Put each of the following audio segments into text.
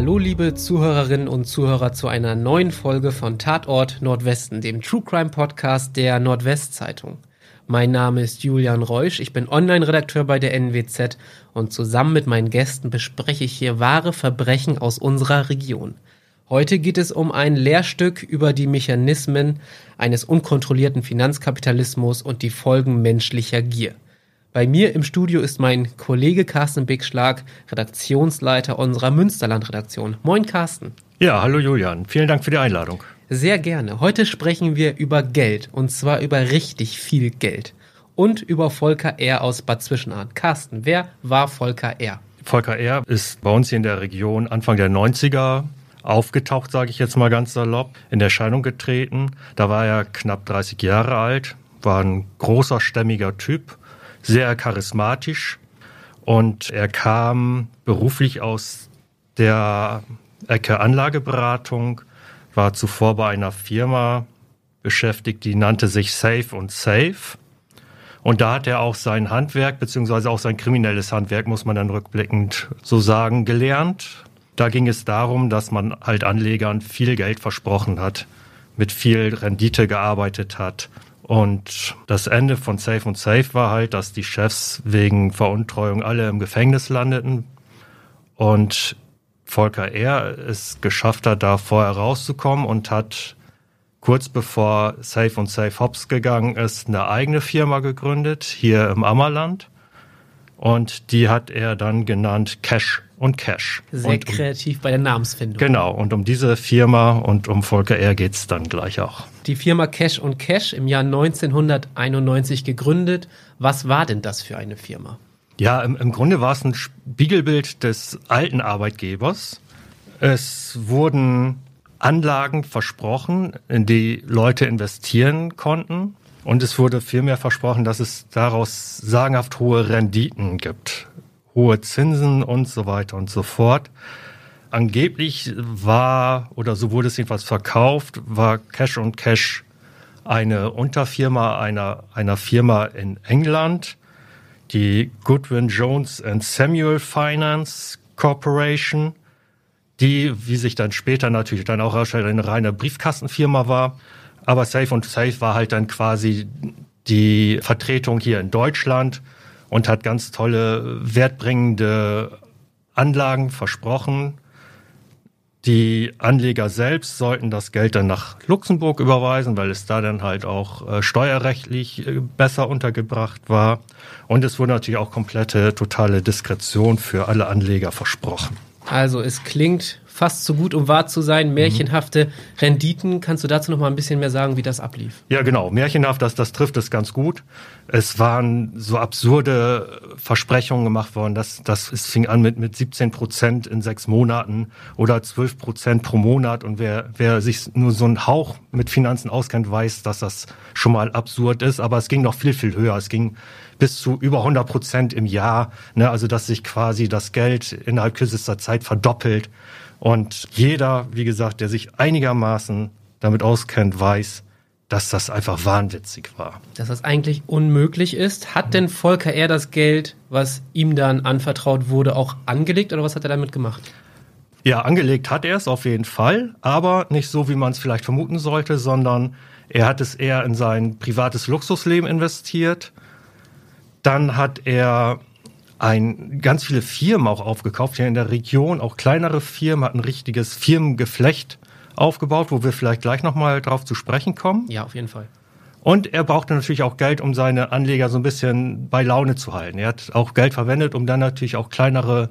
Hallo liebe Zuhörerinnen und Zuhörer zu einer neuen Folge von Tatort Nordwesten, dem True Crime Podcast der Nordwestzeitung. Mein Name ist Julian Reusch, ich bin Online-Redakteur bei der NWZ und zusammen mit meinen Gästen bespreche ich hier wahre Verbrechen aus unserer Region. Heute geht es um ein Lehrstück über die Mechanismen eines unkontrollierten Finanzkapitalismus und die Folgen menschlicher Gier. Bei mir im Studio ist mein Kollege Carsten Bigschlag, Redaktionsleiter unserer Münsterland-Redaktion. Moin Carsten. Ja, hallo Julian. Vielen Dank für die Einladung. Sehr gerne. Heute sprechen wir über Geld und zwar über richtig viel Geld und über Volker R. aus Bad Zwischenahn. Carsten, wer war Volker R.? Volker R. ist bei uns hier in der Region Anfang der 90er aufgetaucht, sage ich jetzt mal ganz salopp, in Erscheinung getreten. Da war er knapp 30 Jahre alt, war ein großer, stämmiger Typ, sehr charismatisch und er kam beruflich aus der Ecke Anlageberatung, war zuvor bei einer Firma beschäftigt, die nannte sich Safe und Safe. Und da hat er auch sein Handwerk, beziehungsweise auch sein kriminelles Handwerk, muss man dann rückblickend so sagen, gelernt. Da ging es darum, dass man halt Anlegern viel Geld versprochen hat, mit viel Rendite gearbeitet hat. Und das Ende von Safe und Safe war halt, dass die Chefs wegen Veruntreuung alle im Gefängnis landeten. Und Volker R. es geschafft hat, da vorher rauszukommen und hat kurz bevor Safe und Safe Hops gegangen ist, eine eigene Firma gegründet, hier im Ammerland. Und die hat er dann genannt Cash und Cash. Sehr und kreativ bei der Namensfindung. Genau, und um diese Firma und um Volker R. geht's dann gleich auch. Die Firma Cash und Cash im Jahr 1991 gegründet. Was war denn das für eine Firma? Ja, im, im Grunde war es ein Spiegelbild des alten Arbeitgebers. Es wurden Anlagen versprochen, in die Leute investieren konnten. Und es wurde vielmehr versprochen, dass es daraus sagenhaft hohe Renditen gibt. Hohe Zinsen und so weiter und so fort. Angeblich war, oder so wurde es jedenfalls verkauft, war Cash und Cash eine Unterfirma einer, einer Firma in England, die Goodwin Jones and Samuel Finance Corporation, die, wie sich dann später natürlich dann auch herausstellt, eine reine Briefkastenfirma war. Aber Safe und Safe war halt dann quasi die Vertretung hier in Deutschland und hat ganz tolle, wertbringende Anlagen versprochen. Die Anleger selbst sollten das Geld dann nach Luxemburg überweisen, weil es da dann halt auch äh, steuerrechtlich äh, besser untergebracht war. Und es wurde natürlich auch komplette, totale Diskretion für alle Anleger versprochen. Also es klingt fast zu gut, um wahr zu sein. Märchenhafte Renditen. Kannst du dazu noch mal ein bisschen mehr sagen, wie das ablief? Ja, genau. Märchenhaft, das, das trifft es ganz gut. Es waren so absurde Versprechungen gemacht worden, dass das es fing an mit mit 17 Prozent in sechs Monaten oder 12 Prozent pro Monat. Und wer wer sich nur so einen Hauch mit Finanzen auskennt, weiß, dass das schon mal absurd ist. Aber es ging noch viel viel höher. Es ging bis zu über 100 Prozent im Jahr. Ne? Also dass sich quasi das Geld innerhalb kürzester Zeit verdoppelt. Und jeder, wie gesagt, der sich einigermaßen damit auskennt, weiß, dass das einfach wahnwitzig war. Dass das eigentlich unmöglich ist. Hat denn Volker R. das Geld, was ihm dann anvertraut wurde, auch angelegt oder was hat er damit gemacht? Ja, angelegt hat er es auf jeden Fall, aber nicht so, wie man es vielleicht vermuten sollte, sondern er hat es eher in sein privates Luxusleben investiert. Dann hat er ein, ganz viele Firmen auch aufgekauft, hier in der Region, auch kleinere Firmen, hat ein richtiges Firmengeflecht aufgebaut, wo wir vielleicht gleich nochmal drauf zu sprechen kommen. Ja, auf jeden Fall. Und er brauchte natürlich auch Geld, um seine Anleger so ein bisschen bei Laune zu halten. Er hat auch Geld verwendet, um dann natürlich auch kleinere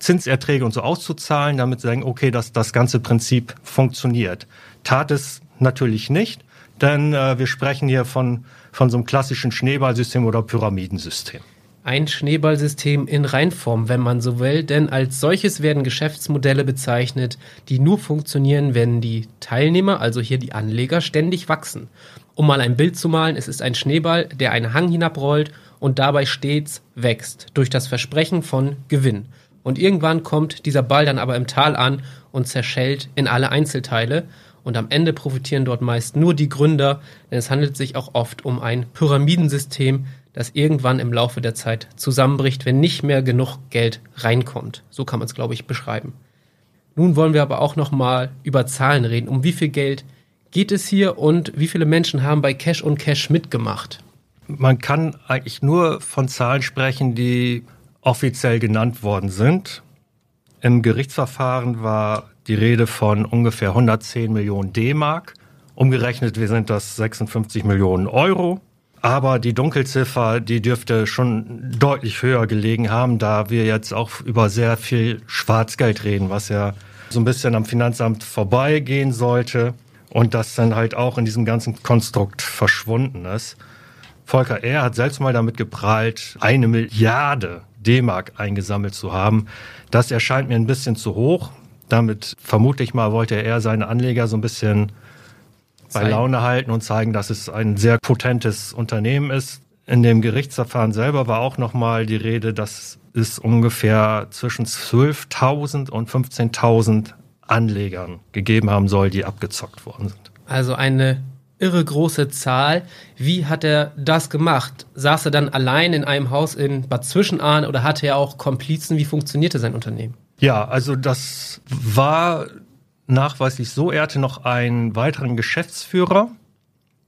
Zinserträge und so auszuzahlen, damit sie sagen, okay, dass das ganze Prinzip funktioniert. Tat es natürlich nicht, denn äh, wir sprechen hier von, von so einem klassischen Schneeballsystem oder Pyramidensystem. Ein Schneeballsystem in Reinform, wenn man so will, denn als solches werden Geschäftsmodelle bezeichnet, die nur funktionieren, wenn die Teilnehmer, also hier die Anleger, ständig wachsen. Um mal ein Bild zu malen, es ist ein Schneeball, der einen Hang hinabrollt und dabei stets wächst, durch das Versprechen von Gewinn. Und irgendwann kommt dieser Ball dann aber im Tal an und zerschellt in alle Einzelteile. Und am Ende profitieren dort meist nur die Gründer, denn es handelt sich auch oft um ein Pyramidensystem, das irgendwann im Laufe der Zeit zusammenbricht, wenn nicht mehr genug Geld reinkommt. So kann man es, glaube ich, beschreiben. Nun wollen wir aber auch noch mal über Zahlen reden. Um wie viel Geld geht es hier und wie viele Menschen haben bei Cash und Cash mitgemacht? Man kann eigentlich nur von Zahlen sprechen, die offiziell genannt worden sind. Im Gerichtsverfahren war die Rede von ungefähr 110 Millionen D-Mark. Umgerechnet wir sind das 56 Millionen Euro. Aber die Dunkelziffer, die dürfte schon deutlich höher gelegen haben, da wir jetzt auch über sehr viel Schwarzgeld reden, was ja so ein bisschen am Finanzamt vorbeigehen sollte und das dann halt auch in diesem ganzen Konstrukt verschwunden ist. Volker R. hat selbst mal damit geprahlt, eine Milliarde D-Mark eingesammelt zu haben. Das erscheint mir ein bisschen zu hoch. Damit vermute ich mal, wollte er seine Anleger so ein bisschen bei Laune halten und zeigen, dass es ein sehr potentes Unternehmen ist. In dem Gerichtsverfahren selber war auch nochmal die Rede, dass es ungefähr zwischen 12.000 und 15.000 Anlegern gegeben haben soll, die abgezockt worden sind. Also eine irre große Zahl. Wie hat er das gemacht? Saß er dann allein in einem Haus in Bad Zwischenahn oder hatte er auch Komplizen? Wie funktionierte sein Unternehmen? Ja, also das war nachweislich so. Er hatte noch einen weiteren Geschäftsführer,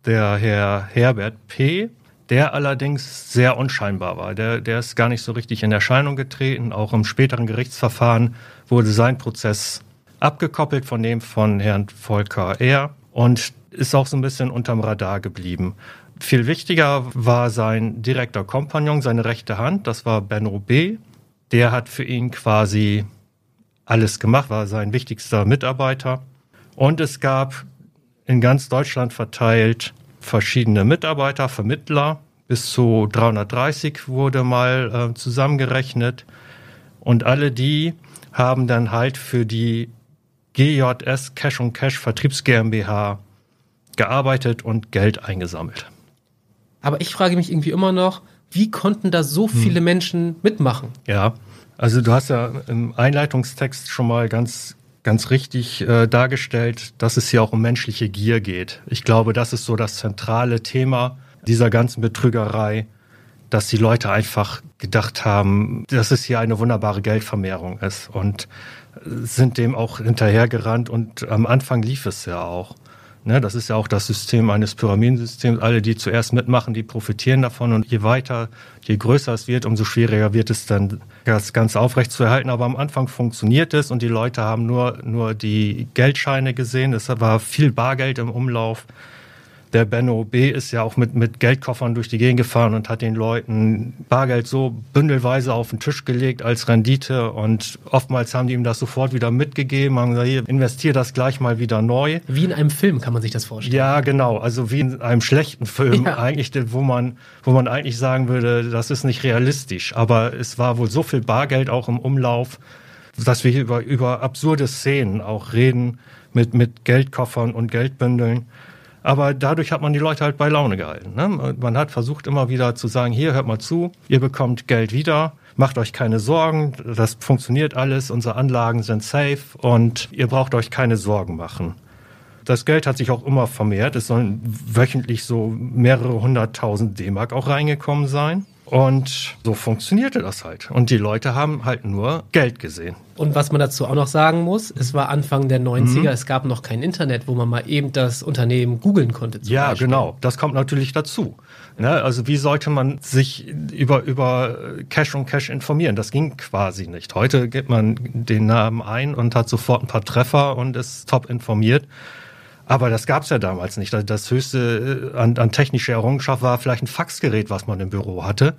der Herr Herbert P., der allerdings sehr unscheinbar war. Der, der ist gar nicht so richtig in Erscheinung getreten. Auch im späteren Gerichtsverfahren wurde sein Prozess abgekoppelt von dem von Herrn Volker R. und ist auch so ein bisschen unterm Radar geblieben. Viel wichtiger war sein direkter Kompagnon, seine rechte Hand, das war Benno B. Der hat für ihn quasi alles gemacht, war sein wichtigster Mitarbeiter. Und es gab in ganz Deutschland verteilt verschiedene Mitarbeiter, Vermittler. Bis zu 330 wurde mal äh, zusammengerechnet. Und alle die haben dann halt für die GJS Cash und Cash Vertriebs GmbH gearbeitet und Geld eingesammelt. Aber ich frage mich irgendwie immer noch, wie konnten da so viele hm. Menschen mitmachen? Ja, also du hast ja im Einleitungstext schon mal ganz ganz richtig äh, dargestellt, dass es hier auch um menschliche Gier geht. Ich glaube, das ist so das zentrale Thema dieser ganzen Betrügerei, dass die Leute einfach gedacht haben, dass es hier eine wunderbare Geldvermehrung ist und sind dem auch hinterhergerannt und am Anfang lief es ja auch. Ne, das ist ja auch das System eines Pyramidensystems. Alle, die zuerst mitmachen, die profitieren davon. Und je weiter, je größer es wird, umso schwieriger wird es dann, das Ganze aufrecht zu erhalten. Aber am Anfang funktioniert es und die Leute haben nur, nur die Geldscheine gesehen. Es war viel Bargeld im Umlauf der Benno B. ist ja auch mit, mit Geldkoffern durch die Gegend gefahren und hat den Leuten Bargeld so bündelweise auf den Tisch gelegt als Rendite und oftmals haben die ihm das sofort wieder mitgegeben, haben gesagt, hier, investier das gleich mal wieder neu. Wie in einem Film kann man sich das vorstellen. Ja, genau. Also wie in einem schlechten Film ja. eigentlich, wo man, wo man eigentlich sagen würde, das ist nicht realistisch. Aber es war wohl so viel Bargeld auch im Umlauf, dass wir hier über, über absurde Szenen auch reden mit, mit Geldkoffern und Geldbündeln. Aber dadurch hat man die Leute halt bei Laune gehalten. Ne? Man hat versucht immer wieder zu sagen, hier hört mal zu, ihr bekommt Geld wieder, macht euch keine Sorgen, das funktioniert alles, unsere Anlagen sind safe und ihr braucht euch keine Sorgen machen. Das Geld hat sich auch immer vermehrt. Es sollen wöchentlich so mehrere hunderttausend D-Mark auch reingekommen sein. Und so funktionierte das halt. Und die Leute haben halt nur Geld gesehen. Und was man dazu auch noch sagen muss, es war Anfang der 90er, mhm. es gab noch kein Internet, wo man mal eben das Unternehmen googeln konnte. Ja, Beispiel. genau. Das kommt natürlich dazu. Ne? Also wie sollte man sich über, über Cash und Cash informieren? Das ging quasi nicht. Heute gibt man den Namen ein und hat sofort ein paar Treffer und ist top informiert. Aber das gab es ja damals nicht. Das höchste äh, an, an technischer Errungenschaft war vielleicht ein Faxgerät, was man im Büro hatte.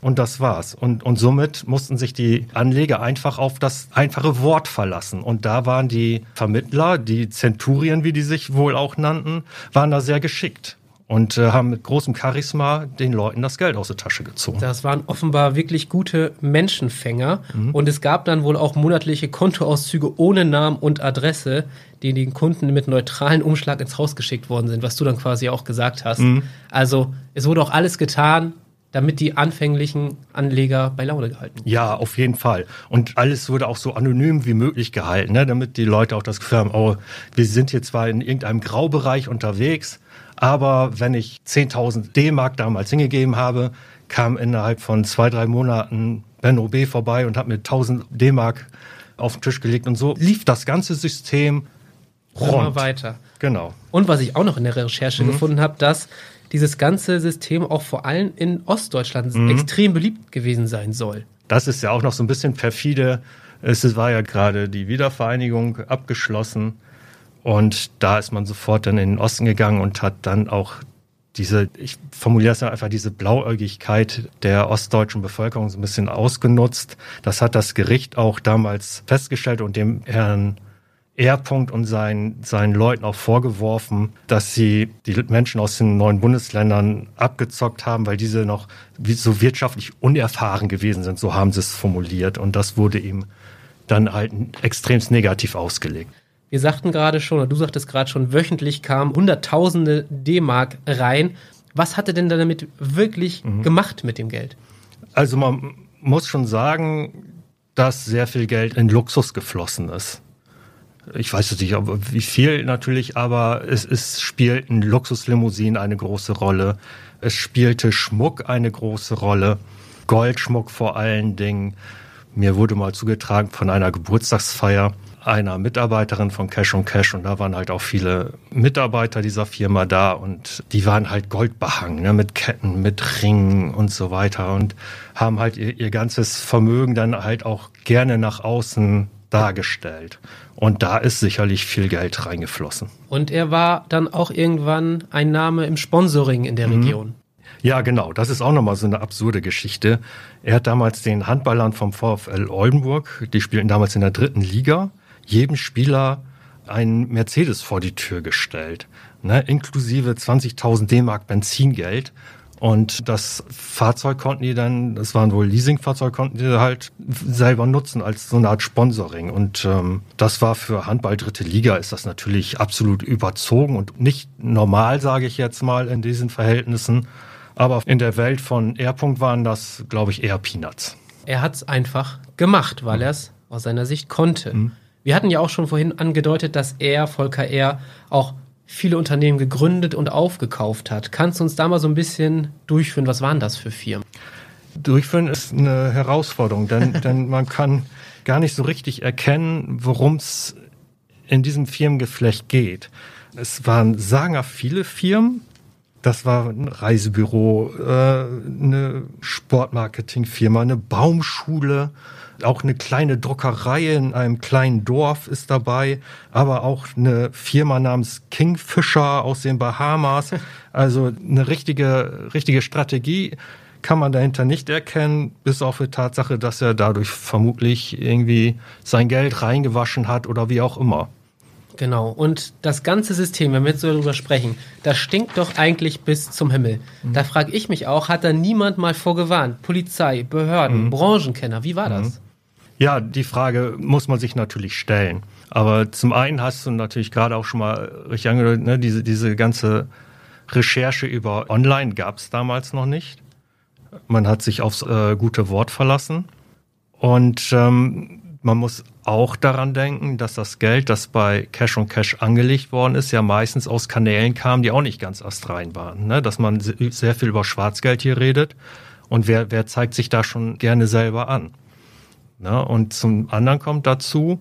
Und das war's. Und, und somit mussten sich die Anleger einfach auf das einfache Wort verlassen. Und da waren die Vermittler, die Zenturien, wie die sich wohl auch nannten, waren da sehr geschickt und äh, haben mit großem Charisma den Leuten das Geld aus der Tasche gezogen. Das waren offenbar wirklich gute Menschenfänger mhm. und es gab dann wohl auch monatliche Kontoauszüge ohne Namen und Adresse, die den Kunden mit neutralen Umschlag ins Haus geschickt worden sind, was du dann quasi auch gesagt hast. Mhm. Also es wurde auch alles getan, damit die anfänglichen Anleger bei Laune gehalten. Ja, auf jeden Fall. Und alles wurde auch so anonym wie möglich gehalten, ne? damit die Leute auch das Gefühl haben, oh, wir sind hier zwar in irgendeinem Graubereich unterwegs, aber wenn ich 10.000 D-Mark damals hingegeben habe, kam innerhalb von zwei, drei Monaten Benno B vorbei und hat mir 1000 D-Mark auf den Tisch gelegt und so lief das ganze System rund. Immer weiter. Genau. Und was ich auch noch in der Recherche Mhm. gefunden habe, dass dieses ganze System auch vor allem in Ostdeutschland Mhm. extrem beliebt gewesen sein soll. Das ist ja auch noch so ein bisschen perfide. Es war ja gerade die Wiedervereinigung abgeschlossen und da ist man sofort dann in den Osten gegangen und hat dann auch diese, ich formuliere es ja einfach, diese Blauäugigkeit der ostdeutschen Bevölkerung so ein bisschen ausgenutzt. Das hat das Gericht auch damals festgestellt und dem Herrn R-Punkt und seinen, seinen Leuten auch vorgeworfen, dass sie die Menschen aus den neuen Bundesländern abgezockt haben, weil diese noch so wirtschaftlich unerfahren gewesen sind, so haben sie es formuliert. Und das wurde ihm dann halt extremst negativ ausgelegt. Wir sagten gerade schon, oder du sagtest gerade schon, wöchentlich kamen Hunderttausende D-Mark rein. Was hat er denn damit wirklich Mhm. gemacht mit dem Geld? Also man muss schon sagen, dass sehr viel Geld in Luxus geflossen ist. Ich weiß jetzt nicht, ob- wie viel natürlich, aber es, es spielten Luxuslimousinen eine große Rolle. Es spielte Schmuck eine große Rolle. Goldschmuck vor allen Dingen. Mir wurde mal zugetragen von einer Geburtstagsfeier einer Mitarbeiterin von Cash on Cash und da waren halt auch viele Mitarbeiter dieser Firma da und die waren halt goldbehangen, ne, mit Ketten, mit Ringen und so weiter und haben halt ihr, ihr ganzes Vermögen dann halt auch gerne nach außen dargestellt. Und da ist sicherlich viel Geld reingeflossen. Und er war dann auch irgendwann ein Name im Sponsoring in der Mhm. Region. Ja, genau. Das ist auch nochmal so eine absurde Geschichte. Er hat damals den Handballern vom VfL Oldenburg, die spielten damals in der dritten Liga, jedem Spieler einen Mercedes vor die Tür gestellt, ne, inklusive 20.000 D-Mark Benzingeld. Und das Fahrzeug konnten die dann, das waren wohl Leasingfahrzeug, konnten die halt selber nutzen als so eine Art Sponsoring. Und ähm, das war für Handball dritte Liga ist das natürlich absolut überzogen und nicht normal, sage ich jetzt mal, in diesen Verhältnissen. Aber in der Welt von R. waren das, glaube ich, eher Peanuts. Er hat es einfach gemacht, weil er es aus seiner Sicht konnte. Mhm. Wir hatten ja auch schon vorhin angedeutet, dass er, Volker R., auch viele Unternehmen gegründet und aufgekauft hat. Kannst du uns da mal so ein bisschen durchführen? Was waren das für Firmen? Durchführen ist eine Herausforderung, denn, denn man kann gar nicht so richtig erkennen, worum es in diesem Firmengeflecht geht. Es waren sagenhaft viele Firmen. Das war ein Reisebüro, äh, eine Sportmarketingfirma, eine Baumschule, auch eine kleine Druckerei in einem kleinen Dorf ist dabei, aber auch eine Firma namens Kingfisher aus den Bahamas. Also eine richtige, richtige Strategie kann man dahinter nicht erkennen, bis auf die Tatsache, dass er dadurch vermutlich irgendwie sein Geld reingewaschen hat oder wie auch immer. Genau. Und das ganze System, wenn wir jetzt so darüber sprechen, das stinkt doch eigentlich bis zum Himmel. Da frage ich mich auch, hat da niemand mal vorgewarnt? Polizei, Behörden, Branchenkenner, wie war das? Ja, die Frage muss man sich natürlich stellen. Aber zum einen hast du natürlich gerade auch schon mal richtig angedeutet, ne, diese, diese ganze Recherche über Online gab es damals noch nicht. Man hat sich aufs äh, gute Wort verlassen. Und ähm, man muss auch daran denken, dass das Geld, das bei Cash on Cash angelegt worden ist, ja meistens aus Kanälen kam, die auch nicht ganz astrein waren. Ne? Dass man se- sehr viel über Schwarzgeld hier redet. Und wer, wer zeigt sich da schon gerne selber an? Ne? Und zum anderen kommt dazu,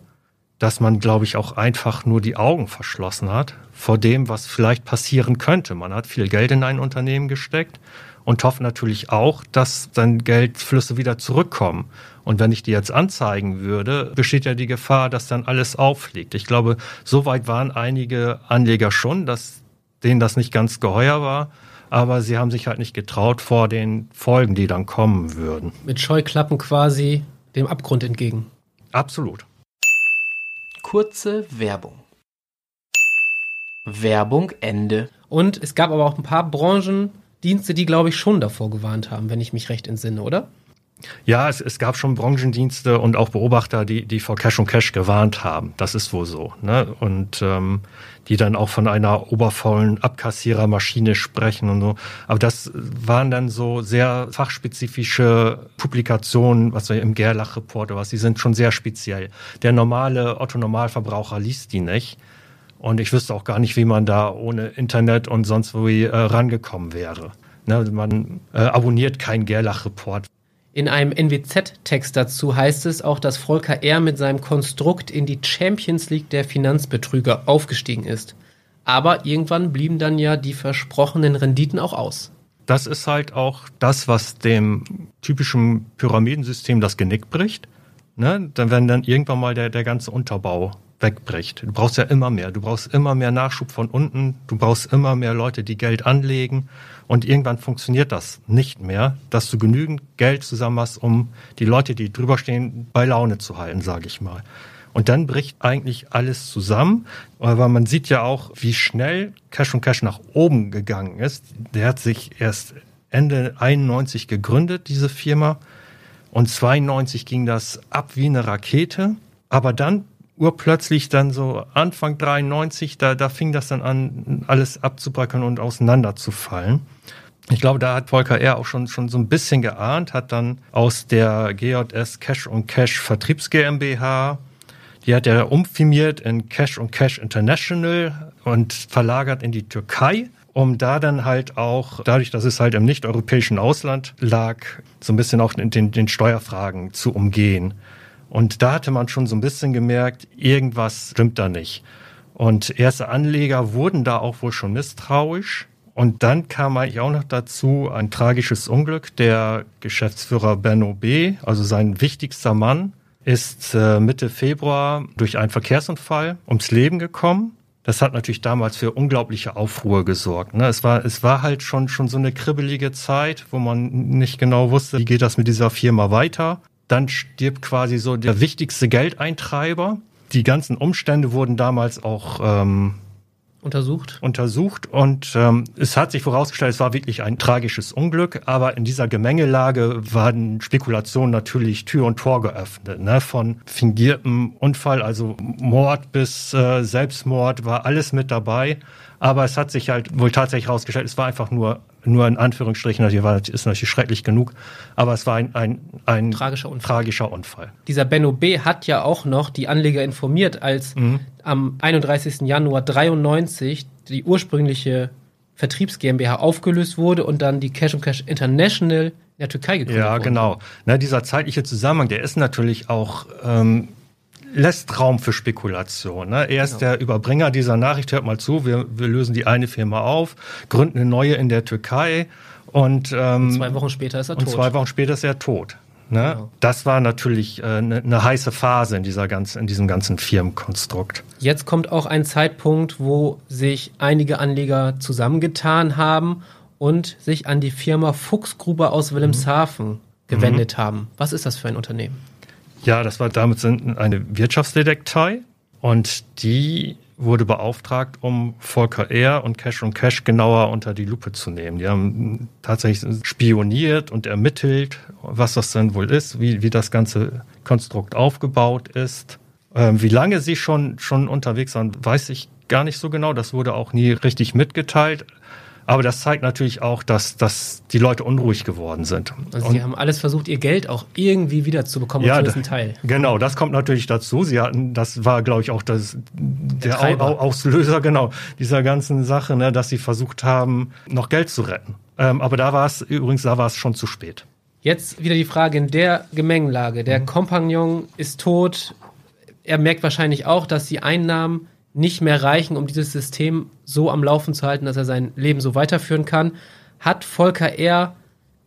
dass man, glaube ich, auch einfach nur die Augen verschlossen hat vor dem, was vielleicht passieren könnte. Man hat viel Geld in ein Unternehmen gesteckt und hofft natürlich auch, dass dann Geldflüsse wieder zurückkommen. Und wenn ich die jetzt anzeigen würde, besteht ja die Gefahr, dass dann alles auffliegt. Ich glaube, so weit waren einige Anleger schon, dass denen das nicht ganz geheuer war. Aber sie haben sich halt nicht getraut vor den Folgen, die dann kommen würden. Mit Scheuklappen quasi dem Abgrund entgegen. Absolut. Kurze Werbung. Werbung Ende. Und es gab aber auch ein paar Branchendienste, die, glaube ich, schon davor gewarnt haben, wenn ich mich recht entsinne, oder? Ja, es, es gab schon Branchendienste und auch Beobachter, die, die vor Cash und Cash gewarnt haben. Das ist wohl so. Ne? Und ähm, die dann auch von einer oberfaulen Abkassierermaschine sprechen und so. Aber das waren dann so sehr fachspezifische Publikationen, was wir im Gerlach-Report oder was, die sind schon sehr speziell. Der normale Otto-Normalverbraucher liest die nicht. Und ich wüsste auch gar nicht, wie man da ohne Internet und sonst wie äh, rangekommen wäre. Ne? Man äh, abonniert keinen Gerlach-Report. In einem NWZ-Text dazu heißt es auch, dass Volker R. mit seinem Konstrukt in die Champions League der Finanzbetrüger aufgestiegen ist. Aber irgendwann blieben dann ja die versprochenen Renditen auch aus. Das ist halt auch das, was dem typischen Pyramidensystem das Genick bricht. Ne? Dann, wenn dann irgendwann mal der, der ganze Unterbau wegbricht. Du brauchst ja immer mehr. Du brauchst immer mehr Nachschub von unten. Du brauchst immer mehr Leute, die Geld anlegen. Und irgendwann funktioniert das nicht mehr, dass du genügend Geld zusammen hast, um die Leute, die drüber stehen, bei Laune zu halten, sage ich mal. Und dann bricht eigentlich alles zusammen. Aber man sieht ja auch, wie schnell Cash und Cash nach oben gegangen ist. Der hat sich erst Ende 91 gegründet, diese Firma. Und 92 ging das ab wie eine Rakete. Aber dann urplötzlich dann so Anfang 93, da, da fing das dann an, alles abzubrechen und auseinanderzufallen. Ich glaube, da hat Volker R. auch schon, schon so ein bisschen geahnt, hat dann aus der GJS Cash und Cash Vertriebs GmbH, die hat er umfirmiert in Cash und Cash International und verlagert in die Türkei um da dann halt auch, dadurch, dass es halt im nicht-europäischen Ausland lag, so ein bisschen auch den, den Steuerfragen zu umgehen. Und da hatte man schon so ein bisschen gemerkt, irgendwas stimmt da nicht. Und erste Anleger wurden da auch wohl schon misstrauisch. Und dann kam eigentlich auch noch dazu ein tragisches Unglück. Der Geschäftsführer Benno B., also sein wichtigster Mann, ist äh, Mitte Februar durch einen Verkehrsunfall ums Leben gekommen. Das hat natürlich damals für unglaubliche Aufruhr gesorgt. Ne? Es war, es war halt schon, schon so eine kribbelige Zeit, wo man nicht genau wusste, wie geht das mit dieser Firma weiter. Dann stirbt quasi so der wichtigste Geldeintreiber. Die ganzen Umstände wurden damals auch ähm, untersucht. Untersucht und ähm, es hat sich vorausgestellt, es war wirklich ein tragisches Unglück, aber in dieser Gemengelage waren Spekulationen natürlich Tür und Tor geöffnet. Ne? Von fingiertem Unfall, also Mord bis äh, Selbstmord war alles mit dabei. Aber es hat sich halt wohl tatsächlich herausgestellt, es war einfach nur nur in Anführungsstrichen, natürlich war, ist natürlich schrecklich genug, aber es war ein, ein, ein tragischer, Unfall. tragischer Unfall. Dieser Benno B. hat ja auch noch die Anleger informiert, als mhm. am 31. Januar 93 die ursprüngliche Vertriebs GmbH aufgelöst wurde und dann die Cash Cash International in der Türkei gegründet wurde. Ja, genau. Na, dieser zeitliche Zusammenhang, der ist natürlich auch ähm, lässt Raum für Spekulation. Ne? Er ist genau. der Überbringer dieser Nachricht. Hört mal zu, wir, wir lösen die eine Firma auf, gründen eine neue in der Türkei und, ähm, und zwei Wochen später ist er tot. Und zwei Wochen später ist er tot. Ne? Genau. Das war natürlich eine äh, ne heiße Phase in, dieser ganzen, in diesem ganzen Firmenkonstrukt. Jetzt kommt auch ein Zeitpunkt, wo sich einige Anleger zusammengetan haben und sich an die Firma Fuchsgruber aus Wilhelmshaven mhm. gewendet mhm. haben. Was ist das für ein Unternehmen? Ja, das war damals eine Wirtschaftsdetektei und die wurde beauftragt, um Volker R. und Cash und Cash genauer unter die Lupe zu nehmen. Die haben tatsächlich spioniert und ermittelt, was das denn wohl ist, wie, wie das ganze Konstrukt aufgebaut ist. Ähm, wie lange sie schon, schon unterwegs waren, weiß ich gar nicht so genau. Das wurde auch nie richtig mitgeteilt. Aber das zeigt natürlich auch, dass, dass die Leute unruhig geworden sind. Also sie haben alles versucht, ihr Geld auch irgendwie wiederzubekommen, ja, zumindest Teil. Genau, das kommt natürlich dazu. Sie hatten, das war, glaube ich, auch das, der, der Auslöser, genau, dieser ganzen Sache, ne, dass sie versucht haben, noch Geld zu retten. Ähm, aber da war es, übrigens, da war es schon zu spät. Jetzt wieder die Frage in der Gemengelage. Der mhm. Kompagnon ist tot. Er merkt wahrscheinlich auch, dass die Einnahmen nicht mehr reichen, um dieses System so am Laufen zu halten, dass er sein Leben so weiterführen kann. Hat Volker eher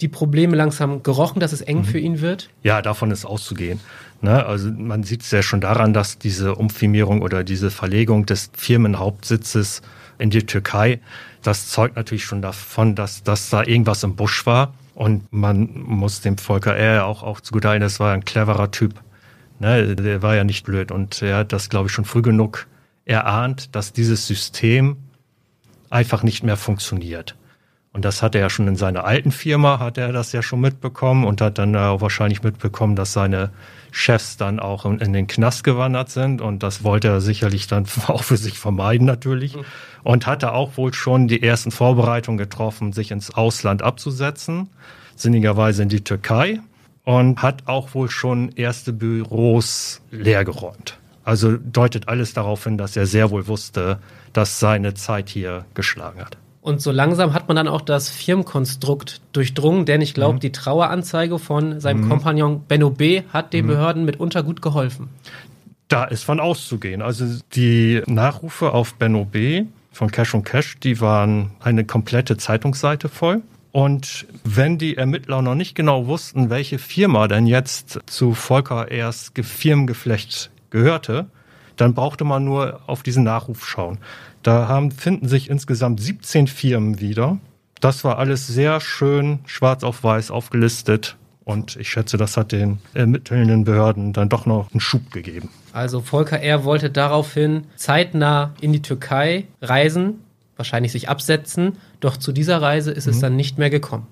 die Probleme langsam gerochen, dass es eng mhm. für ihn wird? Ja, davon ist auszugehen. Ne? Also man sieht es ja schon daran, dass diese Umfirmierung oder diese Verlegung des Firmenhauptsitzes in die Türkei, das zeugt natürlich schon davon, dass, dass da irgendwas im Busch war. Und man muss dem Volker eher auch, auch zugutehalten, das war ein cleverer Typ. Ne? Der war ja nicht blöd und er hat das, glaube ich, schon früh genug erahnt, dass dieses System einfach nicht mehr funktioniert. Und das hat er ja schon in seiner alten Firma, hat er das ja schon mitbekommen und hat dann auch wahrscheinlich mitbekommen, dass seine Chefs dann auch in den Knast gewandert sind. Und das wollte er sicherlich dann auch für sich vermeiden natürlich. Und hatte auch wohl schon die ersten Vorbereitungen getroffen, sich ins Ausland abzusetzen, sinnigerweise in die Türkei. Und hat auch wohl schon erste Büros leergeräumt. Also deutet alles darauf hin, dass er sehr wohl wusste, dass seine Zeit hier geschlagen hat. Und so langsam hat man dann auch das Firmenkonstrukt durchdrungen, denn ich glaube, mhm. die Traueranzeige von seinem mhm. Kompagnon Benno B. hat den mhm. Behörden mitunter gut geholfen. Da ist von auszugehen. Also die Nachrufe auf Benno B. von Cash und Cash, die waren eine komplette Zeitungsseite voll. Und wenn die Ermittler noch nicht genau wussten, welche Firma denn jetzt zu Volker erst Firmengeflecht gehörte, dann brauchte man nur auf diesen Nachruf schauen. Da haben, finden sich insgesamt 17 Firmen wieder. Das war alles sehr schön schwarz auf weiß aufgelistet. Und ich schätze, das hat den ermittelnden Behörden dann doch noch einen Schub gegeben. Also Volker R. wollte daraufhin zeitnah in die Türkei reisen, wahrscheinlich sich absetzen. Doch zu dieser Reise ist mhm. es dann nicht mehr gekommen.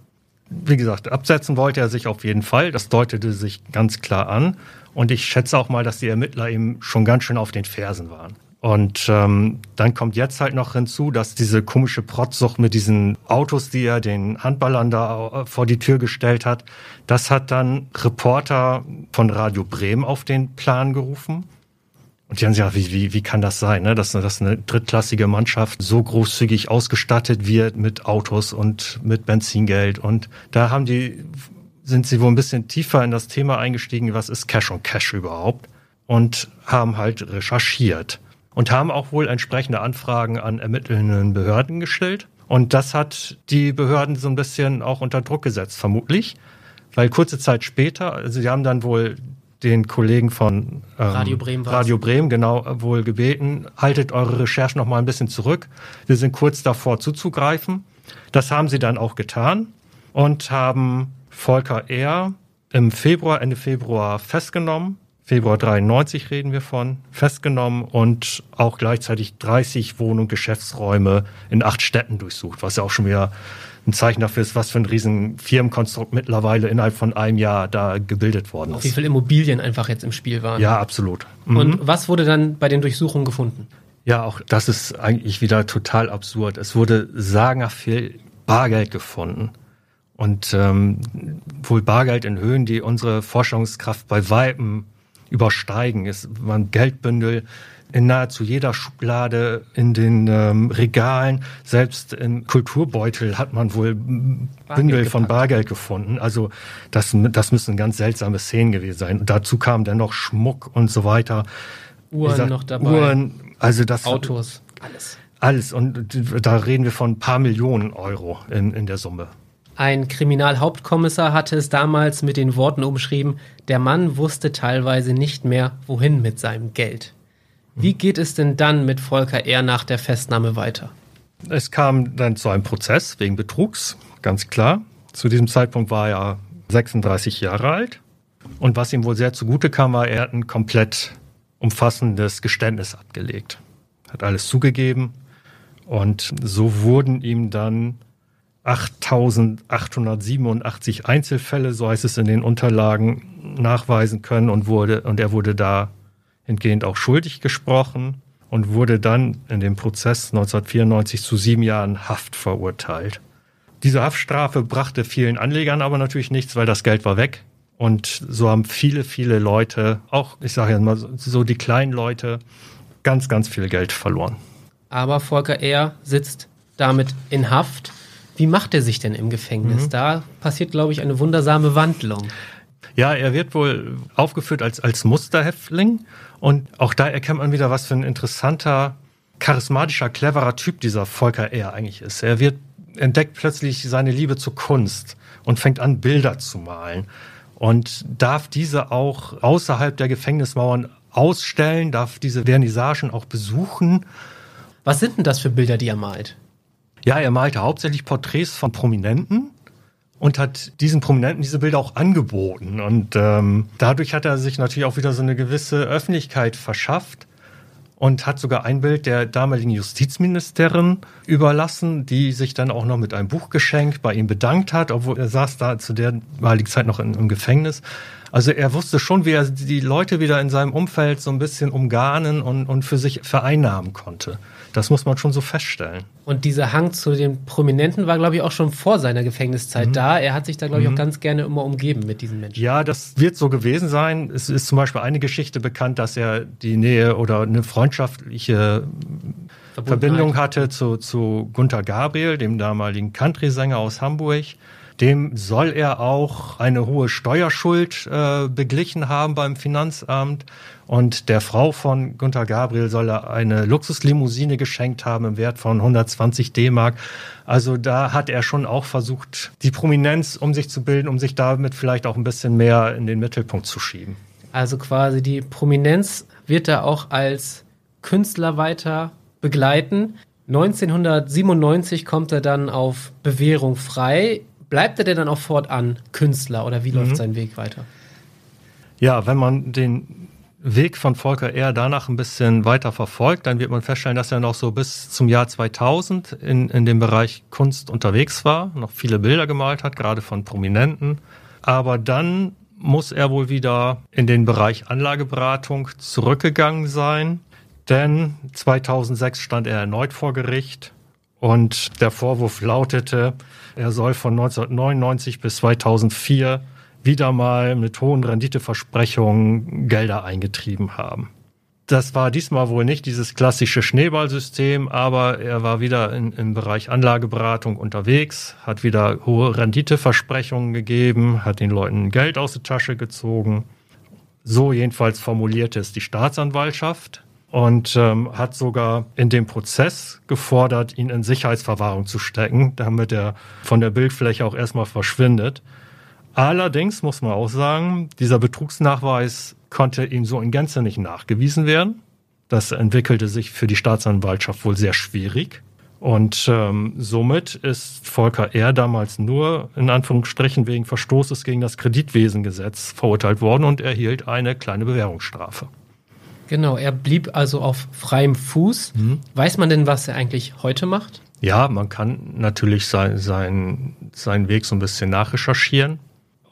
Wie gesagt, absetzen wollte er sich auf jeden Fall. Das deutete sich ganz klar an. Und ich schätze auch mal, dass die Ermittler eben schon ganz schön auf den Fersen waren. Und ähm, dann kommt jetzt halt noch hinzu, dass diese komische Protzsucht mit diesen Autos, die er den Handballern da äh, vor die Tür gestellt hat, das hat dann Reporter von Radio Bremen auf den Plan gerufen. Und die haben gesagt, wie, wie, wie kann das sein, ne? dass, dass eine drittklassige Mannschaft so großzügig ausgestattet wird mit Autos und mit Benzingeld. Und da haben die sind sie wohl ein bisschen tiefer in das Thema eingestiegen, was ist Cash on Cash überhaupt und haben halt recherchiert und haben auch wohl entsprechende Anfragen an ermittelnden Behörden gestellt. Und das hat die Behörden so ein bisschen auch unter Druck gesetzt, vermutlich, weil kurze Zeit später, also sie haben dann wohl den Kollegen von ähm, Radio Bremen, Radio Bremen genau wohl gebeten, haltet eure Recherchen noch mal ein bisschen zurück. Wir sind kurz davor zuzugreifen. Das haben sie dann auch getan und haben Volker R. im Februar, Ende Februar festgenommen. Februar 93 reden wir von, festgenommen und auch gleichzeitig 30 Wohn- und Geschäftsräume in acht Städten durchsucht, was ja auch schon wieder ein Zeichen dafür ist, was für ein riesen Firmenkonstrukt mittlerweile innerhalb von einem Jahr da gebildet worden ist. Wie viele Immobilien einfach jetzt im Spiel waren. Ja, absolut. Mhm. Und was wurde dann bei den Durchsuchungen gefunden? Ja, auch das ist eigentlich wieder total absurd. Es wurde sagenhaft viel Bargeld gefunden und ähm, wohl Bargeld in Höhen, die unsere Forschungskraft bei Weitem übersteigen. Es waren Geldbündel in nahezu jeder Schublade, in den ähm, Regalen, selbst im Kulturbeutel hat man wohl Bündel von Bargeld gefunden. Also das, das müssen ganz seltsame Szenen gewesen sein. Und dazu kam dann noch Schmuck und so weiter. Uhren gesagt, noch dabei. Uhren, also das Autos, alles. Alles. Und da reden wir von ein paar Millionen Euro in, in der Summe. Ein Kriminalhauptkommissar hatte es damals mit den Worten umschrieben, der Mann wusste teilweise nicht mehr, wohin mit seinem Geld. Wie geht es denn dann mit Volker R. nach der Festnahme weiter? Es kam dann zu einem Prozess wegen Betrugs, ganz klar. Zu diesem Zeitpunkt war er 36 Jahre alt. Und was ihm wohl sehr zugute kam, war, er hat ein komplett umfassendes Geständnis abgelegt. Hat alles zugegeben. Und so wurden ihm dann 8887 Einzelfälle, so heißt es in den Unterlagen, nachweisen können und wurde, und er wurde da entgehend auch schuldig gesprochen und wurde dann in dem Prozess 1994 zu sieben Jahren Haft verurteilt. Diese Haftstrafe brachte vielen Anlegern aber natürlich nichts, weil das Geld war weg. Und so haben viele, viele Leute, auch ich sage jetzt mal so die kleinen Leute, ganz, ganz viel Geld verloren. Aber Volker R. sitzt damit in Haft. Wie macht er sich denn im Gefängnis? Mhm. Da passiert, glaube ich, eine wundersame Wandlung. Ja, er wird wohl aufgeführt als, als Musterhäftling. Und auch da erkennt man wieder, was für ein interessanter, charismatischer, cleverer Typ dieser Volker R. eigentlich ist. Er wird, entdeckt plötzlich seine Liebe zur Kunst und fängt an, Bilder zu malen. Und darf diese auch außerhalb der Gefängnismauern ausstellen, darf diese Vernissagen auch besuchen. Was sind denn das für Bilder, die er malt? Ja, er malte hauptsächlich Porträts von Prominenten und hat diesen Prominenten diese Bilder auch angeboten. Und ähm, dadurch hat er sich natürlich auch wieder so eine gewisse Öffentlichkeit verschafft und hat sogar ein Bild der damaligen Justizministerin überlassen, die sich dann auch noch mit einem Buch geschenkt bei ihm bedankt hat, obwohl er saß da zu der damaligen Zeit noch in, im Gefängnis. Also er wusste schon, wie er die Leute wieder in seinem Umfeld so ein bisschen umgarnen und, und für sich vereinnahmen konnte. Das muss man schon so feststellen. Und dieser Hang zu den Prominenten war, glaube ich, auch schon vor seiner Gefängniszeit mhm. da. Er hat sich da, glaube ich, auch mhm. ganz gerne immer umgeben mit diesen Menschen. Ja, das wird so gewesen sein. Es ist zum Beispiel eine Geschichte bekannt, dass er die Nähe oder eine freundschaftliche Verbindung hatte zu, zu Gunther Gabriel, dem damaligen Country-Sänger aus Hamburg. Dem soll er auch eine hohe Steuerschuld äh, beglichen haben beim Finanzamt. Und der Frau von Gunther Gabriel soll er eine Luxuslimousine geschenkt haben im Wert von 120 D-Mark. Also da hat er schon auch versucht, die Prominenz um sich zu bilden, um sich damit vielleicht auch ein bisschen mehr in den Mittelpunkt zu schieben. Also quasi die Prominenz wird er auch als Künstler weiter begleiten. 1997 kommt er dann auf Bewährung frei. Bleibt er denn dann auch fortan Künstler oder wie mhm. läuft sein Weg weiter? Ja, wenn man den Weg von Volker eher danach ein bisschen weiter verfolgt, dann wird man feststellen, dass er noch so bis zum Jahr 2000 in, in dem Bereich Kunst unterwegs war, noch viele Bilder gemalt hat, gerade von Prominenten. Aber dann muss er wohl wieder in den Bereich Anlageberatung zurückgegangen sein, denn 2006 stand er erneut vor Gericht und der Vorwurf lautete, er soll von 1999 bis 2004 wieder mal mit hohen Renditeversprechungen Gelder eingetrieben haben. Das war diesmal wohl nicht dieses klassische Schneeballsystem, aber er war wieder in, im Bereich Anlageberatung unterwegs, hat wieder hohe Renditeversprechungen gegeben, hat den Leuten Geld aus der Tasche gezogen. So jedenfalls formulierte es die Staatsanwaltschaft und ähm, hat sogar in dem Prozess gefordert, ihn in Sicherheitsverwahrung zu stecken, damit er von der Bildfläche auch erstmal verschwindet. Allerdings muss man auch sagen, dieser Betrugsnachweis konnte ihm so in Gänze nicht nachgewiesen werden. Das entwickelte sich für die Staatsanwaltschaft wohl sehr schwierig. Und ähm, somit ist Volker R. damals nur in Anführungsstrichen wegen Verstoßes gegen das Kreditwesengesetz verurteilt worden und erhielt eine kleine Bewährungsstrafe. Genau, er blieb also auf freiem Fuß. Mhm. Weiß man denn, was er eigentlich heute macht? Ja, man kann natürlich sein, sein, seinen Weg so ein bisschen nachrecherchieren.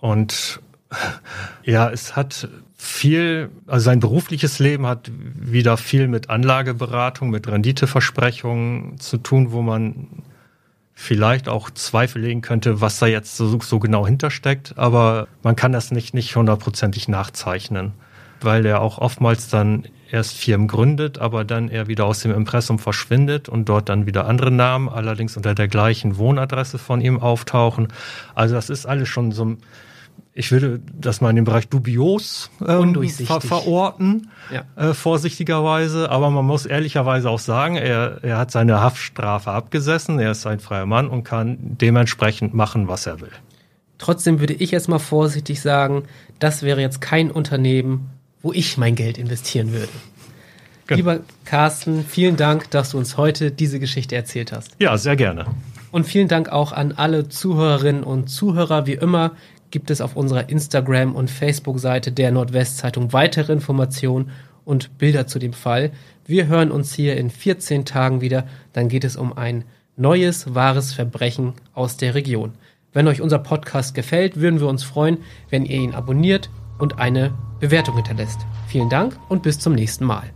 Und ja, es hat viel, also sein berufliches Leben hat wieder viel mit Anlageberatung, mit Renditeversprechungen zu tun, wo man vielleicht auch Zweifel legen könnte, was da jetzt so, so genau hintersteckt, aber man kann das nicht, nicht hundertprozentig nachzeichnen weil er auch oftmals dann erst Firmen gründet, aber dann er wieder aus dem Impressum verschwindet und dort dann wieder andere Namen, allerdings unter der gleichen Wohnadresse von ihm auftauchen. Also das ist alles schon so, ich würde das mal in den Bereich dubios ähm, ver verorten, ja. äh, vorsichtigerweise. Aber man muss ehrlicherweise auch sagen, er, er hat seine Haftstrafe abgesessen, er ist ein freier Mann und kann dementsprechend machen, was er will. Trotzdem würde ich jetzt mal vorsichtig sagen, das wäre jetzt kein Unternehmen, wo ich mein Geld investieren würde. Genau. Lieber Carsten, vielen Dank, dass du uns heute diese Geschichte erzählt hast. Ja, sehr gerne. Und vielen Dank auch an alle Zuhörerinnen und Zuhörer. Wie immer gibt es auf unserer Instagram- und Facebook-Seite der Nordwestzeitung weitere Informationen und Bilder zu dem Fall. Wir hören uns hier in 14 Tagen wieder. Dann geht es um ein neues, wahres Verbrechen aus der Region. Wenn euch unser Podcast gefällt, würden wir uns freuen, wenn ihr ihn abonniert und eine Bewertung hinterlässt. Vielen Dank und bis zum nächsten Mal.